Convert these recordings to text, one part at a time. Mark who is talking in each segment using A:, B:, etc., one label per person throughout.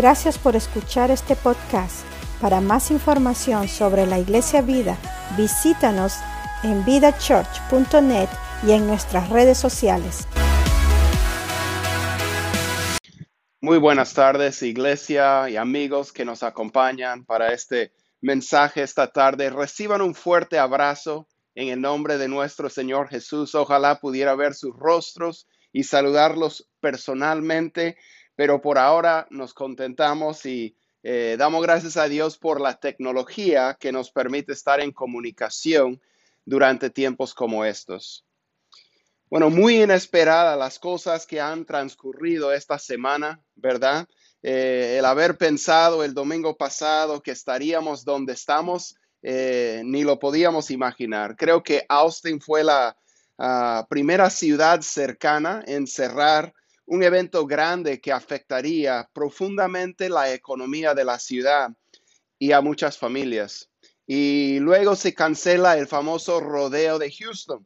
A: Gracias por escuchar este podcast. Para más información sobre la Iglesia Vida, visítanos en vidachurch.net y en nuestras redes sociales.
B: Muy buenas tardes, iglesia y amigos que nos acompañan para este mensaje esta tarde. Reciban un fuerte abrazo en el nombre de nuestro Señor Jesús. Ojalá pudiera ver sus rostros y saludarlos personalmente, pero por ahora nos contentamos y eh, damos gracias a Dios por la tecnología que nos permite estar en comunicación durante tiempos como estos. Bueno, muy inesperada las cosas que han transcurrido esta semana, ¿verdad? Eh, el haber pensado el domingo pasado que estaríamos donde estamos, eh, ni lo podíamos imaginar. Creo que Austin fue la ah, primera ciudad cercana en cerrar un evento grande que afectaría profundamente la economía de la ciudad y a muchas familias. Y luego se cancela el famoso rodeo de Houston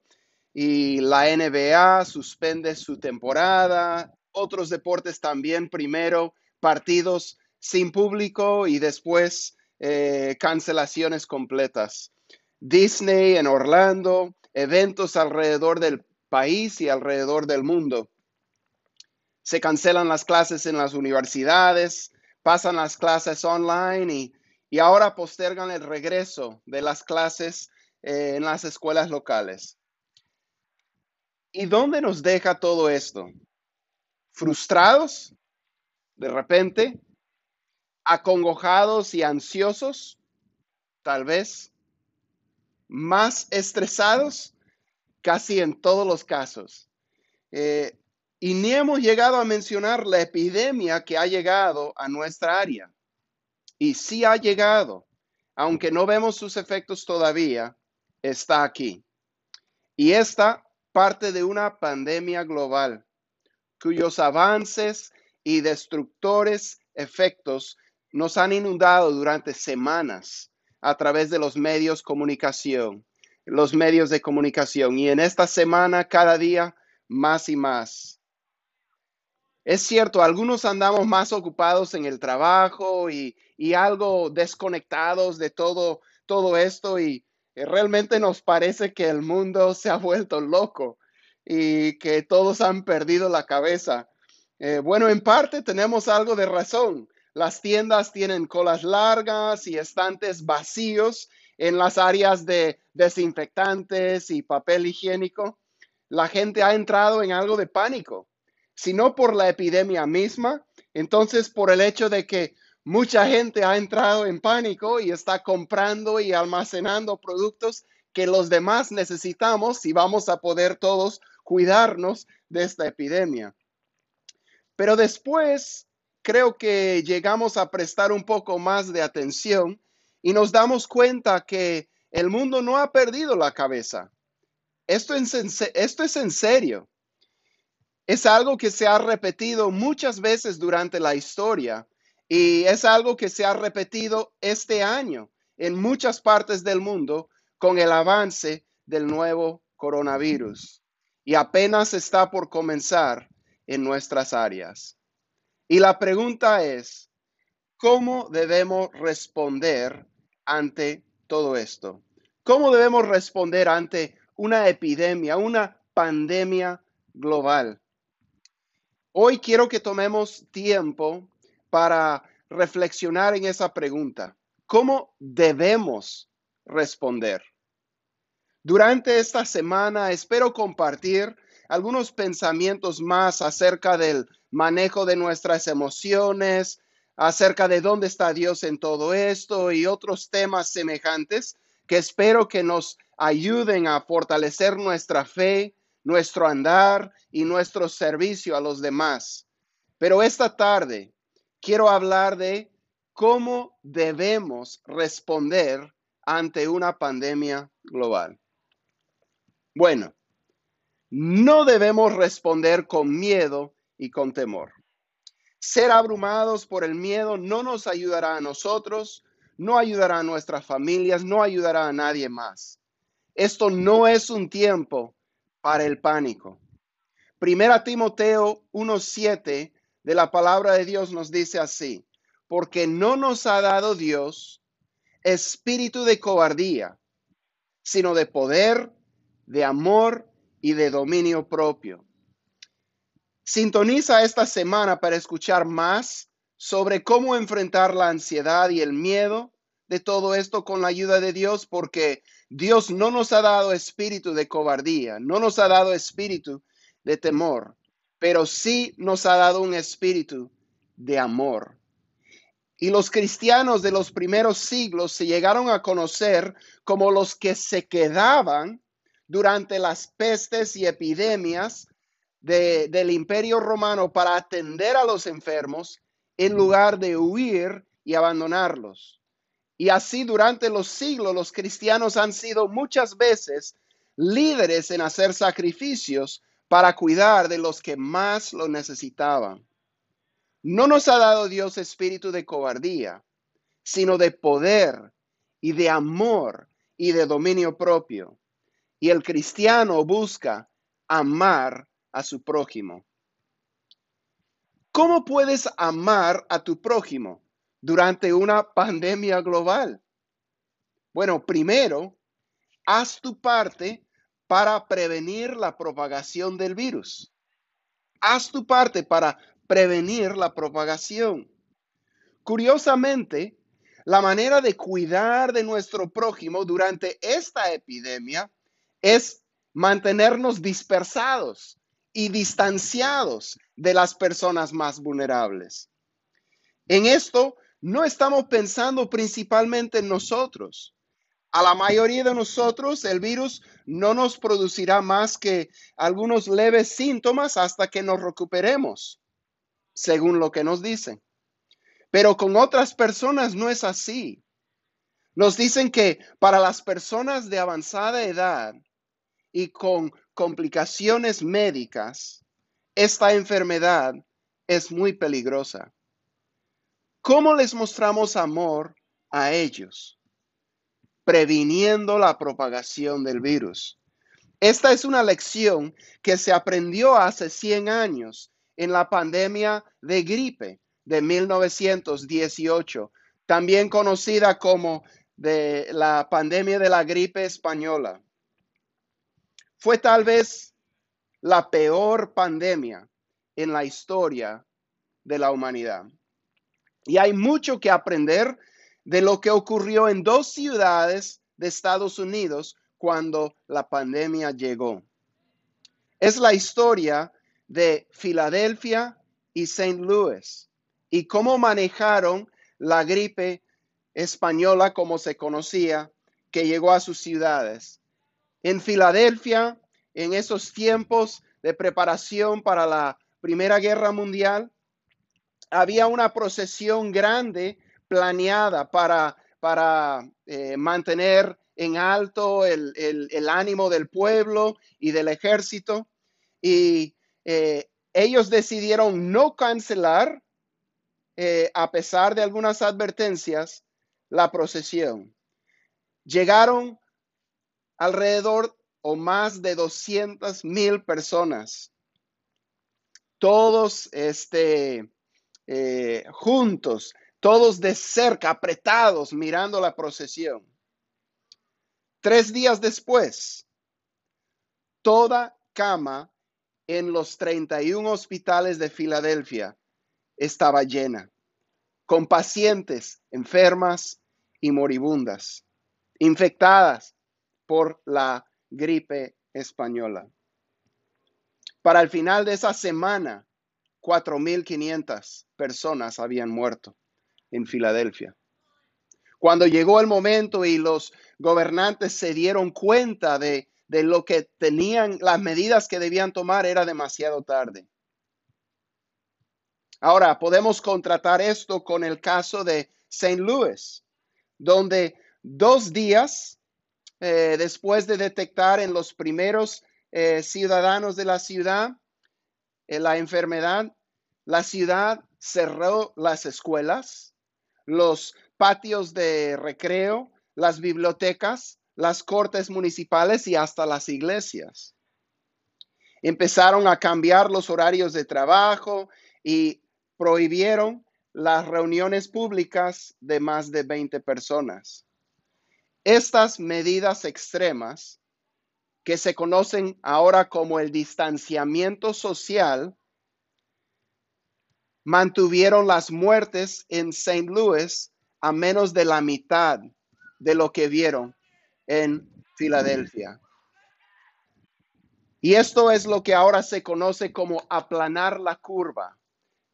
B: y la NBA suspende su temporada, otros deportes también primero, partidos sin público y después eh, cancelaciones completas. Disney en Orlando, eventos alrededor del país y alrededor del mundo se cancelan las clases en las universidades, pasan las clases online y, ahora postergan el regreso de las clases eh, en las escuelas locales. ¿Y dónde nos deja todo esto? ¿Frustrados? De repente, acongojados y ansiosos, tal vez, más estresados, casi en todos los casos. Eh, y ni hemos llegado a mencionar la epidemia que ha llegado a nuestra área. Y sí ha llegado, aunque no vemos sus efectos todavía, está aquí. Y esta parte de una pandemia global, cuyos avances y destructores efectos nos han inundado durante semanas a través de los medios comunicación, los medios de comunicación. Y en esta semana, cada día, más y más. Es cierto, algunos andamos más ocupados en el trabajo y, algo desconectados de todo, todo esto y eh, realmente nos parece que el mundo se ha vuelto loco y que todos han perdido la cabeza. Eh, bueno, en parte tenemos algo de razón. Las tiendas tienen colas largas y estantes vacíos en las áreas de desinfectantes y papel higiénico. La gente ha entrado en algo de pánico sino por la epidemia misma, entonces por el hecho de que mucha gente ha entrado en pánico y está comprando y almacenando productos que los demás necesitamos y vamos a poder todos cuidarnos de esta epidemia. Pero después creo que llegamos a prestar un poco más de atención y nos damos cuenta que el mundo no ha perdido la cabeza. Esto es esto es en serio. Es algo que se ha repetido muchas veces durante la historia y es algo que se ha repetido este año en muchas partes del mundo con el avance del nuevo coronavirus y apenas está por comenzar en nuestras áreas. Y la pregunta es, ¿cómo debemos responder ante todo esto? ¿Cómo debemos responder ante una epidemia, una pandemia global? Hoy quiero que tomemos tiempo para reflexionar en esa pregunta. ¿Cómo debemos responder? Durante esta semana espero compartir algunos pensamientos más acerca del manejo de nuestras emociones, acerca de dónde está Dios en todo esto y otros temas semejantes que espero que nos ayuden a fortalecer nuestra fe, nuestro andar y nuestro servicio a los demás. Pero esta tarde quiero hablar de cómo debemos responder ante una pandemia global. Bueno, no debemos responder con miedo y con temor. Ser abrumados por el miedo no nos ayudará a nosotros, no ayudará a nuestras familias, no ayudará a nadie más. Esto no es un tiempo para el pánico. Primera Timoteo 1.7 de la palabra de Dios nos dice así, porque no nos ha dado Dios espíritu de cobardía, sino de poder, de amor y de dominio propio. Sintoniza esta semana para escuchar más sobre cómo enfrentar la ansiedad y el miedo de todo esto con la ayuda de Dios, porque Dios no nos ha dado espíritu de cobardía, no nos ha dado espíritu de temor, pero sí nos ha dado un espíritu de amor. Y los cristianos de los primeros siglos se llegaron a conocer como los que se quedaban durante las pestes y epidemias del imperio romano para atender a los enfermos en lugar de huir y abandonarlos. Y así durante los siglos los cristianos han sido muchas veces líderes en hacer sacrificios para cuidar de los que más lo necesitaban. No nos ha dado Dios espíritu de cobardía, sino de poder y de amor y de dominio propio. Y el cristiano busca amar a su prójimo. ¿Cómo puedes amar a tu prójimo durante una pandemia global? Bueno, primero, haz tu parte para prevenir la propagación del virus. Haz tu parte para prevenir la propagación. Curiosamente, la manera de cuidar de nuestro prójimo durante esta epidemia es mantenernos dispersados y distanciados de las personas más vulnerables. En esto no estamos pensando principalmente en nosotros. A la mayoría de nosotros el virus no nos producirá más que algunos leves síntomas hasta que nos recuperemos según lo que nos dicen. Pero con otras personas no es así. Nos dicen que para las personas de avanzada edad y con complicaciones médicas, esta enfermedad es muy peligrosa. ¿Cómo les mostramos amor a ellos? Previniendo la propagación del virus. Esta es una lección que se aprendió hace 100 años en la pandemia de gripe de 1918, también conocida como de la pandemia de la gripe española. Fue tal vez la peor pandemia en la historia de la humanidad. Y hay mucho que aprender de lo que ocurrió en dos ciudades de Estados Unidos cuando la pandemia llegó. Es la historia de Filadelfia y St. Louis y cómo manejaron la gripe española como se conocía que llegó a sus ciudades. En Filadelfia, en esos tiempos de preparación para la Primera Guerra Mundial, había una procesión grande planeada para, para eh, mantener en alto el, el, ánimo del pueblo y del ejército. Y eh, ellos decidieron no cancelar, eh, a pesar de algunas advertencias, la procesión. Llegaron alrededor o más de 200 mil personas, todos este, eh, juntos, todos de cerca, apretados, mirando la procesión. Tres días después, toda cama en los 31 hospitales de Filadelfia estaba llena, con pacientes enfermas y moribundas, infectadas por la gripe española. Para el final de esa semana, 4.500 personas habían muerto en Filadelfia. Cuando llegó el momento y los gobernantes se dieron cuenta de de lo que tenían, las medidas que debían tomar era demasiado tarde. Ahora, podemos contratar esto con el caso de St. Louis, donde dos días eh, después de detectar en los primeros eh, ciudadanos de la ciudad eh, la enfermedad, la ciudad cerró las escuelas, los patios de recreo, las bibliotecas, las cortes municipales y hasta las iglesias. Empezaron a cambiar los horarios de trabajo y prohibieron las reuniones públicas de más de 20 personas. Estas medidas extremas, que se conocen ahora como el distanciamiento social, mantuvieron las muertes en St. Louis a menos de la mitad de lo que vieron en Filadelfia. Y esto es lo que ahora se conoce como aplanar la curva,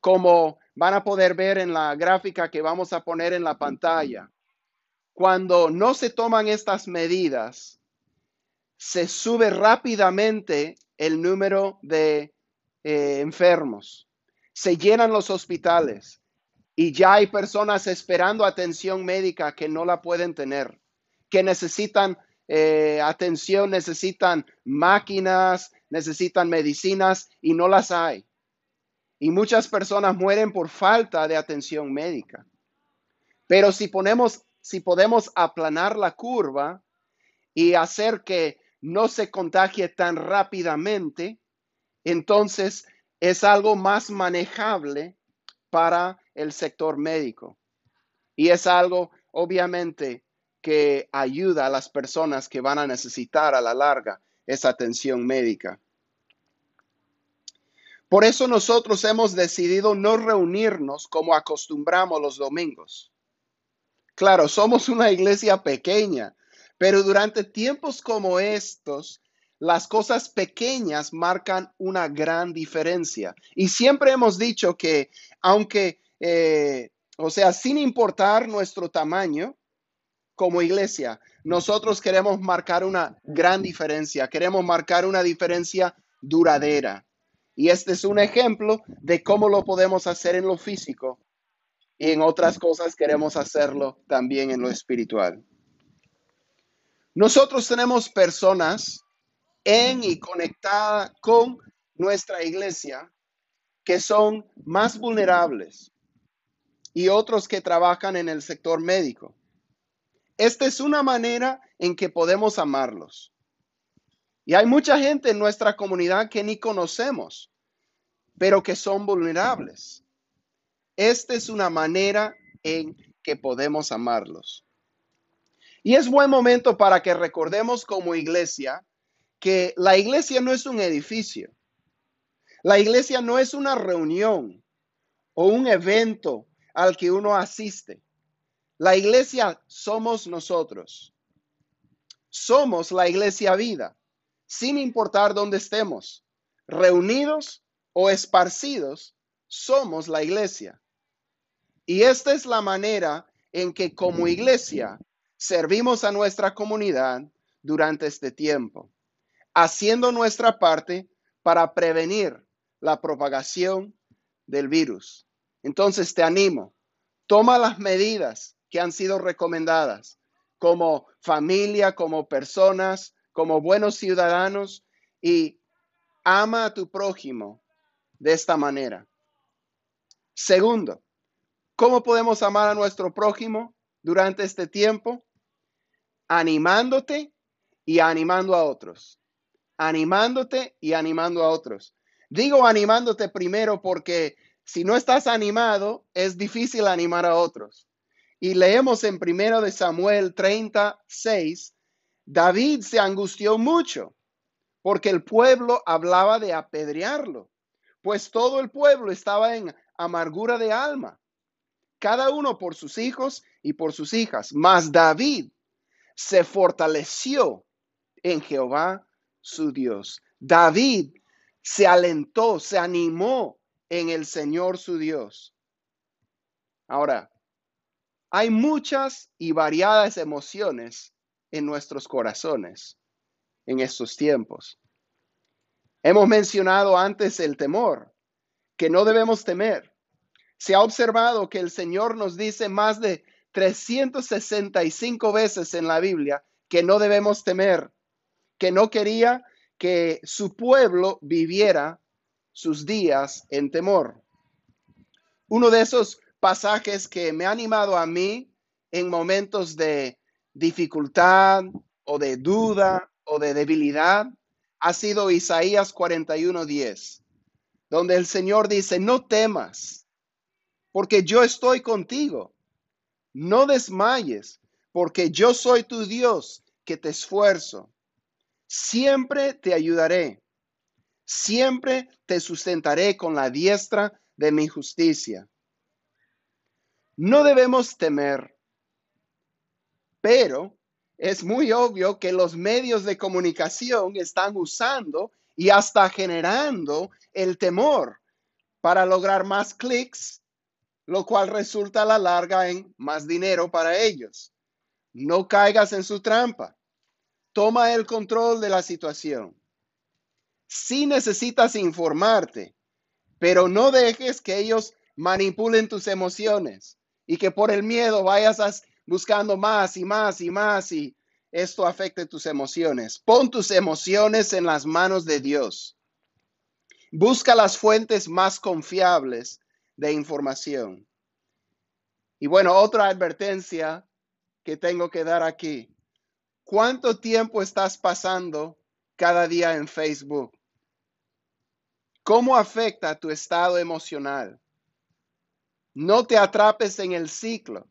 B: como van a poder ver en la gráfica que vamos a poner en la pantalla. Cuando no se toman estas medidas, se sube rápidamente el número de eh, enfermos, se llenan los hospitales y ya hay personas esperando atención médica que no la pueden tener, que necesitan eh, atención, necesitan máquinas, necesitan medicinas y no las hay. Y muchas personas mueren por falta de atención médica. Pero si ponemos, si podemos aplanar la curva y hacer que no se contagie tan rápidamente, entonces es algo más manejable para el sector médico. Y es algo, obviamente, que ayuda a las personas que van a necesitar a la larga esa atención médica. Por eso nosotros hemos decidido no reunirnos como acostumbramos los domingos. Claro, somos una iglesia pequeña, pero durante tiempos como estos, las cosas pequeñas marcan una gran diferencia. Y siempre hemos dicho que aunque, eh, o sea, sin importar nuestro tamaño, como iglesia, nosotros queremos marcar una gran diferencia, queremos marcar una diferencia duradera. Y este es un ejemplo de cómo lo podemos hacer en lo físico y en otras cosas queremos hacerlo también en lo espiritual. Nosotros tenemos personas en y conectadas con nuestra iglesia que son más vulnerables y otros que trabajan en el sector médico. Esta es una manera en que podemos amarlos. Y hay mucha gente en nuestra comunidad que ni conocemos, pero que son vulnerables. Esta es una manera en que podemos amarlos. Y es buen momento para que recordemos como iglesia que la iglesia no es un edificio. La iglesia no es una reunión o un evento al que uno asiste. La iglesia somos nosotros. Somos la iglesia vida, sin importar dónde estemos, reunidos o esparcidos, somos la iglesia. Y esta es la manera en que como iglesia servimos a nuestra comunidad durante este tiempo, haciendo nuestra parte para prevenir la propagación del virus. Entonces te animo, toma las medidas que han sido recomendadas como familia, como personas, como buenos ciudadanos y ama a tu prójimo de esta manera. Segundo, ¿cómo podemos amar a nuestro prójimo durante este tiempo? Animándote y animando a otros. Animándote y animando a otros. Digo animándote primero porque si no estás animado, es difícil animar a otros. Y leemos en primero de Samuel 36, David se angustió mucho porque el pueblo hablaba de apedrearlo, pues todo el pueblo estaba en amargura de alma, cada uno por sus hijos y por sus hijas. Mas David se fortaleció en Jehová su Dios. David se alentó, se animó en el Señor su Dios. Ahora, hay muchas y variadas emociones en nuestros corazones en estos tiempos. Hemos mencionado antes el temor, que no debemos temer. Se ha observado que el Señor nos dice más de 365 veces en la Biblia que no debemos temer, que no quería que su pueblo viviera sus días en temor. Uno de esos pasajes que me han animado a mí en momentos de dificultad o de duda o de debilidad ha sido Isaías 41:10, donde el Señor dice, no temas, porque yo estoy contigo. No desmayes, porque yo soy tu Dios, que te esfuerzo. Siempre te ayudaré. Siempre te sustentaré con la diestra de mi justicia. No debemos temer, pero es muy obvio que los medios de comunicación están usando y hasta generando el temor para lograr más clics, lo cual resulta a la larga en más dinero para ellos. No caigas en su trampa. Toma el control de la situación. Si necesitas informarte, pero no dejes que ellos manipulen tus emociones y que por el miedo vayas buscando más y más y más y esto afecte tus emociones. Pon tus emociones en las manos de Dios. Busca las fuentes más confiables de información. Y bueno, otra advertencia que tengo que dar aquí. ¿Cuánto tiempo estás pasando cada día en Facebook? ¿Cómo afecta tu estado emocional? No te atrapes en el ciclo.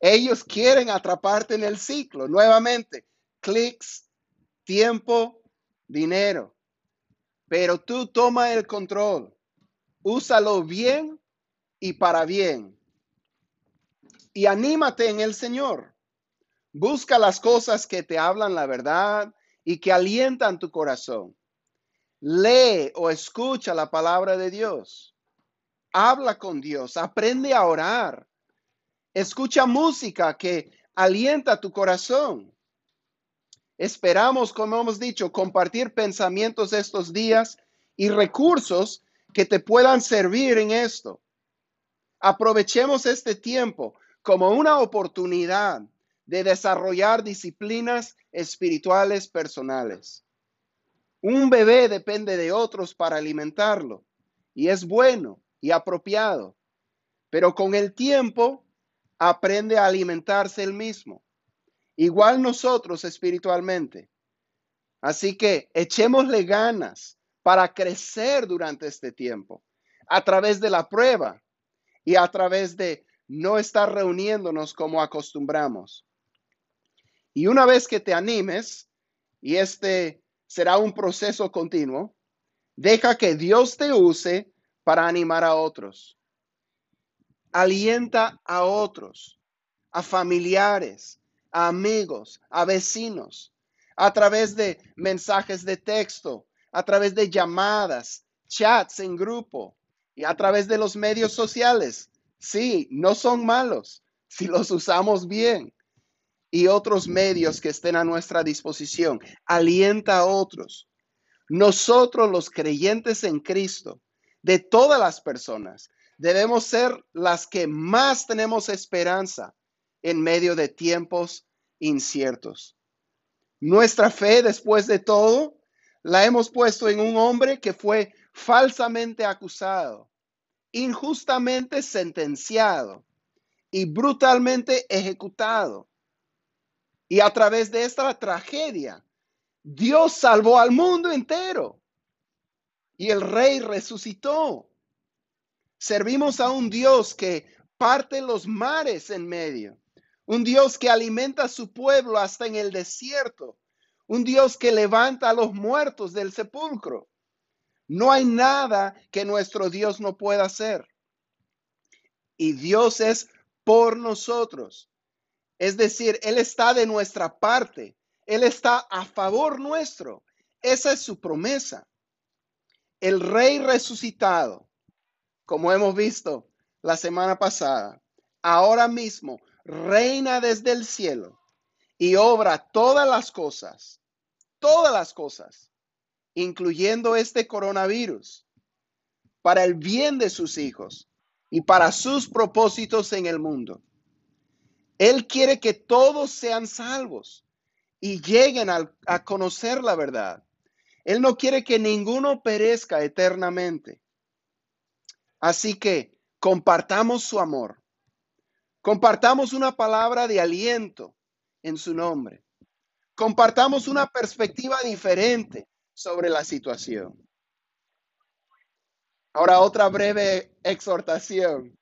B: Ellos quieren atraparte en el ciclo. Nuevamente, clics, tiempo, dinero. Pero tú toma el control. Úsalo bien y para bien. Y anímate en el Señor. Busca las cosas que te hablan la verdad y que alientan tu corazón. Lee o escucha la palabra de Dios habla con Dios, aprende a orar, escucha música que alienta tu corazón. Esperamos, como hemos dicho, compartir pensamientos estos días y recursos que te puedan servir en esto. Aprovechemos este tiempo como una oportunidad de desarrollar disciplinas espirituales personales. Un bebé depende de otros para alimentarlo y es bueno y apropiado, pero con el tiempo aprende a alimentarse el mismo. Igual nosotros espiritualmente. Así que echémosle ganas para crecer durante este tiempo, a través de la prueba y a través de no estar reuniéndonos como acostumbramos. Y una vez que te animes, y este será un proceso continuo, deja que Dios te use para animar a otros. Alienta a otros, a familiares, a amigos, a vecinos, a través de mensajes de texto, a través de llamadas, chats en grupo y a través de los medios sociales. Sí, no son malos si los usamos bien. Y otros medios que estén a nuestra disposición. Alienta a otros. Nosotros los creyentes en Cristo de todas las personas. Debemos ser las que más tenemos esperanza en medio de tiempos inciertos. Nuestra fe, después de todo, la hemos puesto en un hombre que fue falsamente acusado, injustamente sentenciado y brutalmente ejecutado. Y a través de esta tragedia, Dios salvó al mundo entero y el rey resucitó. Servimos a un Dios que parte los mares en medio, un Dios que alimenta a su pueblo hasta en el desierto, un Dios que levanta a los muertos del sepulcro. No hay nada que nuestro Dios no pueda hacer. Y Dios es por nosotros. Es decir, Él está de nuestra parte. Él está a favor nuestro. Esa es su promesa el rey resucitado, como hemos visto la semana pasada, ahora mismo reina desde el cielo y obra todas las cosas, todas las cosas, incluyendo este coronavirus, para el bien de sus hijos y para sus propósitos en el mundo. Él quiere que todos sean salvos y lleguen a, conocer la verdad. Él no quiere que ninguno perezca eternamente. Así que compartamos su amor. Compartamos una palabra de aliento en su nombre. Compartamos una perspectiva diferente sobre la situación. Ahora otra breve exhortación.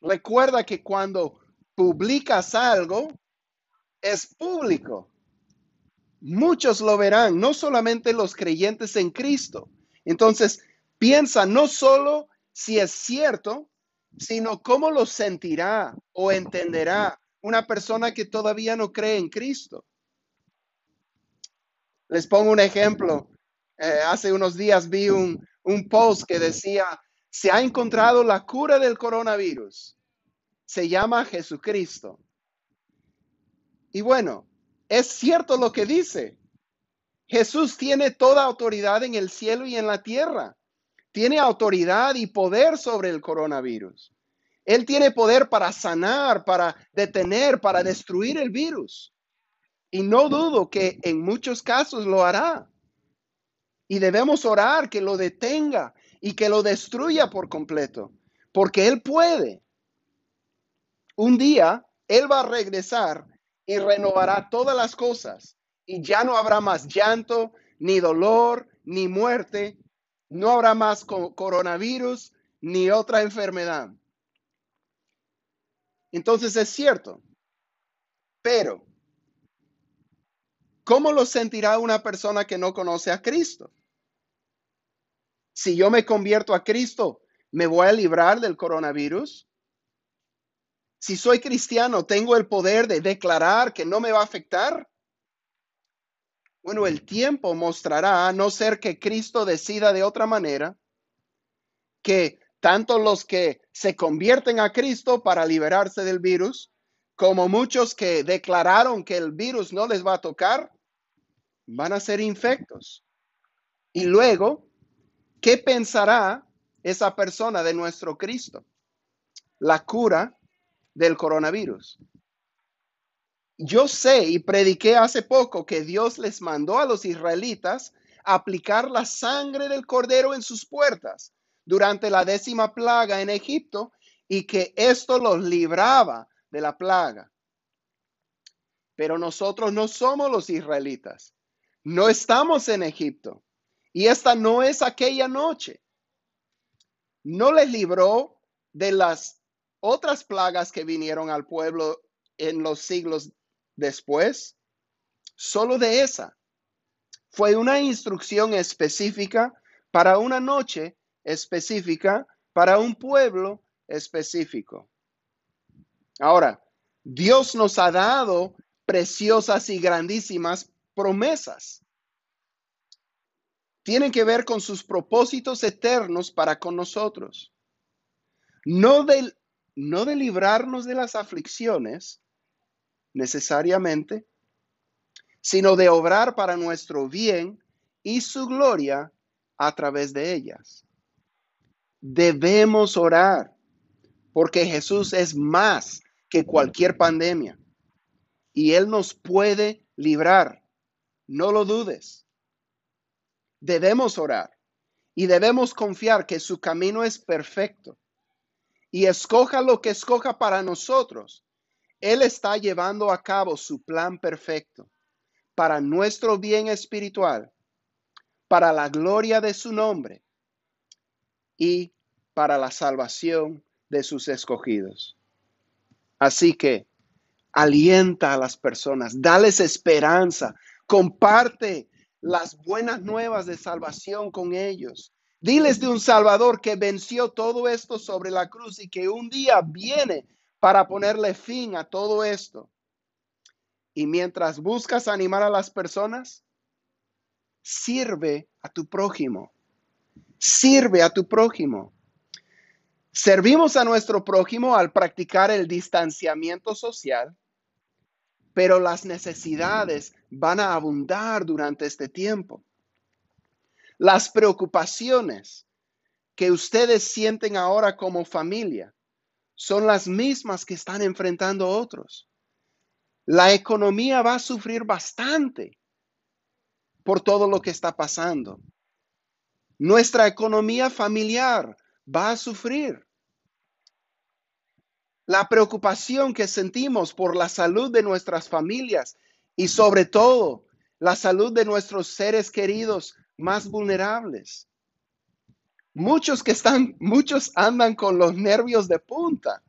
B: recuerda que cuando publicas algo, es público. Muchos lo verán, no solamente los creyentes en Cristo. Entonces, piensa no solo si es cierto, sino cómo lo sentirá o entenderá una persona que todavía no cree en Cristo. Les pongo un ejemplo. Eh, hace unos días vi un, un post que decía, se ha encontrado la cura del coronavirus. Se llama Jesucristo. Y bueno, es cierto lo que dice. Jesús tiene toda autoridad en el cielo y en la tierra. Tiene autoridad y poder sobre el coronavirus. Él tiene poder para sanar, para detener, para destruir el virus. Y no dudo que en muchos casos lo hará. Y debemos orar que lo detenga y que lo destruya por completo, porque Él puede. Un día Él va a regresar y renovará todas las cosas y ya no habrá más llanto, ni dolor, ni muerte, no habrá más coronavirus, ni otra enfermedad. Entonces es cierto, pero ¿cómo lo sentirá una persona que no conoce a Cristo? Si yo me convierto a Cristo, ¿me voy a librar del coronavirus? Si soy cristiano, ¿tengo el poder de declarar que no me va a afectar? Bueno, el tiempo mostrará, a no ser que Cristo decida de otra manera, que tanto los que se convierten a Cristo para liberarse del virus, como muchos que declararon que el virus no les va a tocar, van a ser infectos. Y luego, ¿qué pensará esa persona de nuestro Cristo? La cura del coronavirus. Yo sé y prediqué hace poco que Dios les mandó a los israelitas aplicar la sangre del cordero en sus puertas durante la décima plaga en Egipto y que esto los libraba de la plaga. Pero nosotros no somos los israelitas. No estamos en Egipto. Y esta no es aquella noche. No les libró de las otras plagas que vinieron al pueblo en los siglos después, solo de esa. Fue una instrucción específica para una noche específica, para un pueblo específico. Ahora, Dios nos ha dado preciosas y grandísimas promesas. Tienen que ver con sus propósitos eternos para con nosotros. No de, no de librarnos de las aflicciones, necesariamente, sino de obrar para nuestro bien y su gloria a través de ellas. Debemos orar porque Jesús es más que cualquier pandemia y Él nos puede librar. No lo dudes. Debemos orar y debemos confiar que su camino es perfecto y escoja lo que escoja para nosotros él está llevando a cabo su plan perfecto para nuestro bien espiritual, para la gloria de su nombre y para la salvación de sus escogidos. Así que alienta a las personas, dales esperanza, comparte las buenas nuevas de salvación con ellos. Diles de un Salvador que venció todo esto sobre la cruz y que un día viene para ponerle fin a todo esto. Y mientras buscas animar a las personas, sirve a tu prójimo. Sirve a tu prójimo. Servimos a nuestro prójimo al practicar el distanciamiento social, pero las necesidades van a abundar durante este tiempo. Las preocupaciones que ustedes sienten ahora como familia son las mismas que están enfrentando otros. La economía va a sufrir bastante por todo lo que está pasando. Nuestra economía familiar va a sufrir. La preocupación que sentimos por la salud de nuestras familias y sobre todo la salud de nuestros seres queridos más vulnerables. Muchos que están, muchos andan con los nervios de punta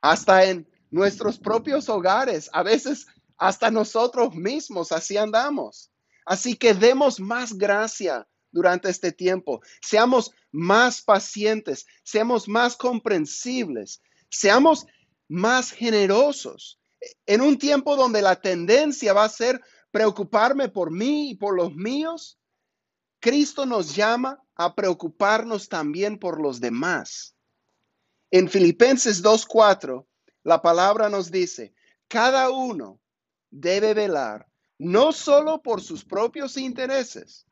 B: hasta en nuestros propios hogares, a veces hasta nosotros mismos, así andamos. Así que demos más gracia durante este tiempo, seamos más pacientes, seamos más comprensibles, seamos más generosos. En un tiempo donde la tendencia va a ser preocuparme por mí y por los míos, Cristo nos llama a preocuparnos también por los demás. En Filipenses 2.4, la palabra nos dice, cada uno debe velar no solo por sus propios intereses,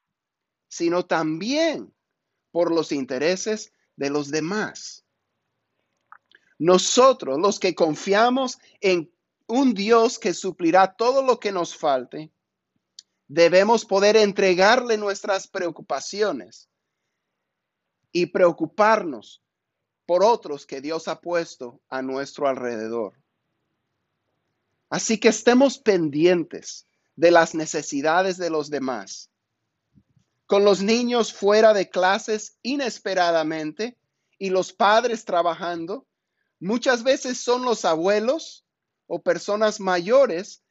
B: sino también por los intereses de los demás. Nosotros, los que confiamos en un Dios que suplirá todo lo que nos falte, debemos poder entregarle nuestras preocupaciones y preocuparnos por otros que Dios ha puesto a nuestro alrededor. Así que estemos pendientes de las necesidades de los demás. Con los niños fuera de clases inesperadamente y los padres trabajando, muchas veces son los abuelos o personas mayores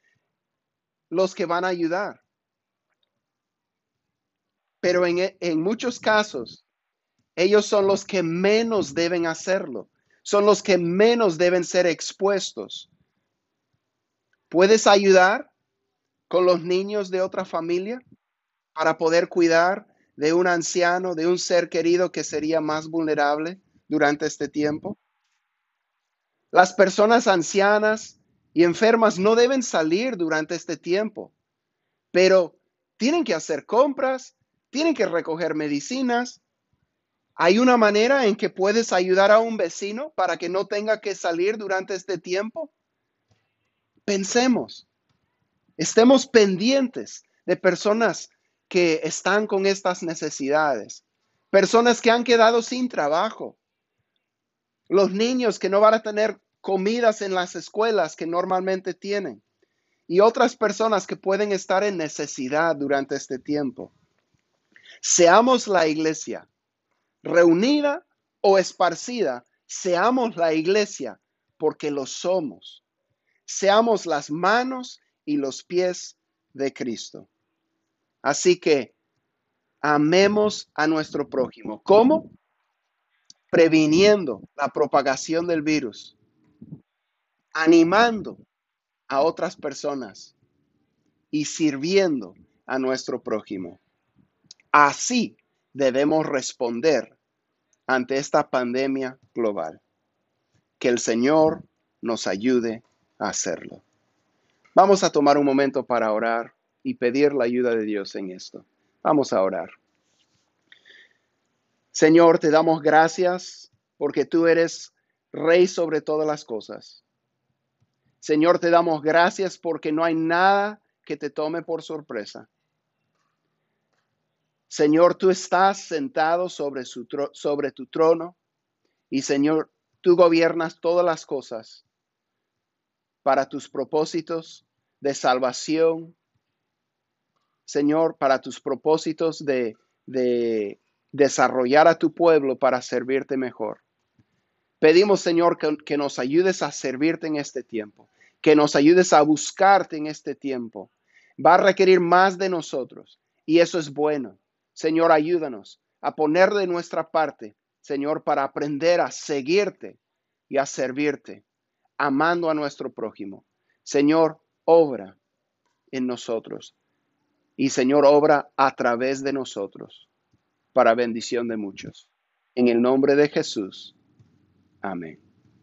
B: los que van a ayudar. Pero en, en muchos casos, ellos son los que menos deben hacerlo, son los que menos deben ser expuestos. ¿Puedes ayudar con los niños de otra familia para poder cuidar de un anciano, de un ser querido que sería más vulnerable durante este tiempo? Las personas ancianas y enfermas no deben salir durante este tiempo, pero tienen que hacer compras, tienen que recoger medicinas, ¿Hay una manera en que puedes ayudar a un vecino para que no tenga que salir durante este tiempo? Pensemos, estemos pendientes de personas que están con estas necesidades, personas que han quedado sin trabajo, los niños que no van a tener comidas en las escuelas que normalmente tienen y otras personas que pueden estar en necesidad durante este tiempo. Seamos la iglesia reunida o esparcida, seamos la iglesia porque lo somos. Seamos las manos y los pies de Cristo. Así que amemos a nuestro prójimo. ¿Cómo? Previniendo la propagación del virus, animando a otras personas y sirviendo a nuestro prójimo. Así debemos responder ante esta pandemia global. Que el Señor nos ayude a hacerlo. Vamos a tomar un momento para orar y pedir la ayuda de Dios en esto. Vamos a orar. Señor, te damos gracias porque tú eres rey sobre todas las cosas. Señor, te damos gracias porque no hay nada que te tome por sorpresa. Señor, tú estás sentado sobre, su sobre tu trono y Señor, tú gobiernas todas las cosas para tus propósitos de salvación. Señor, para tus propósitos de, de desarrollar a tu pueblo para servirte mejor. Pedimos, Señor, que, que, nos ayudes a servirte en este tiempo, que nos ayudes a buscarte en este tiempo. Va a requerir más de nosotros y eso es bueno. Señor, ayúdanos a poner de nuestra parte, Señor, para aprender a seguirte y a servirte, amando a nuestro prójimo. Señor, obra en nosotros y Señor, obra a través de nosotros para bendición de muchos. En el nombre de Jesús. Amén.